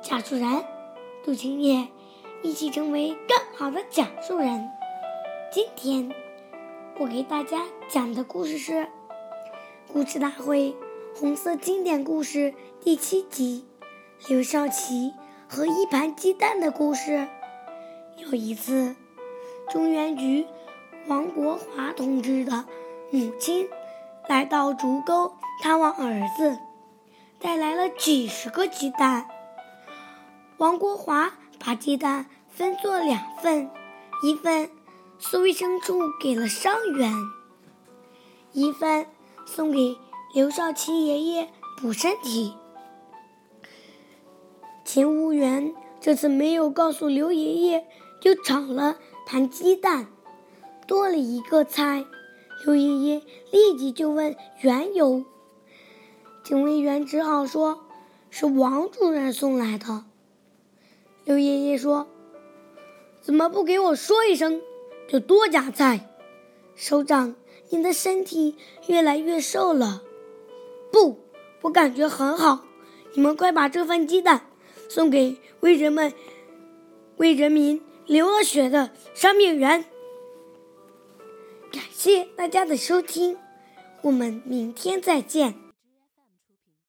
讲述人杜青叶，一起成为更好的讲述人。今天我给大家讲的故事是《故事大会红色经典故事》第七集《刘少奇和一盘鸡蛋的故事》。有一次，中原局王国华同志的母亲来到竹沟探望儿子。带来了几十个鸡蛋。王国华把鸡蛋分作两份，一份送卫生处给了伤员，一份送给刘少奇爷爷补身体。勤务员这次没有告诉刘爷爷，就炒了盘鸡蛋，多了一个菜。刘爷爷立即就问缘由。警卫员只好说：“是王主任送来的。”刘爷爷说：“怎么不给我说一声，就多加菜？”首长，您的身体越来越瘦了。不，我感觉很好。你们快把这份鸡蛋送给为人们、为人民流了血的伤病员。感谢大家的收听，我们明天再见。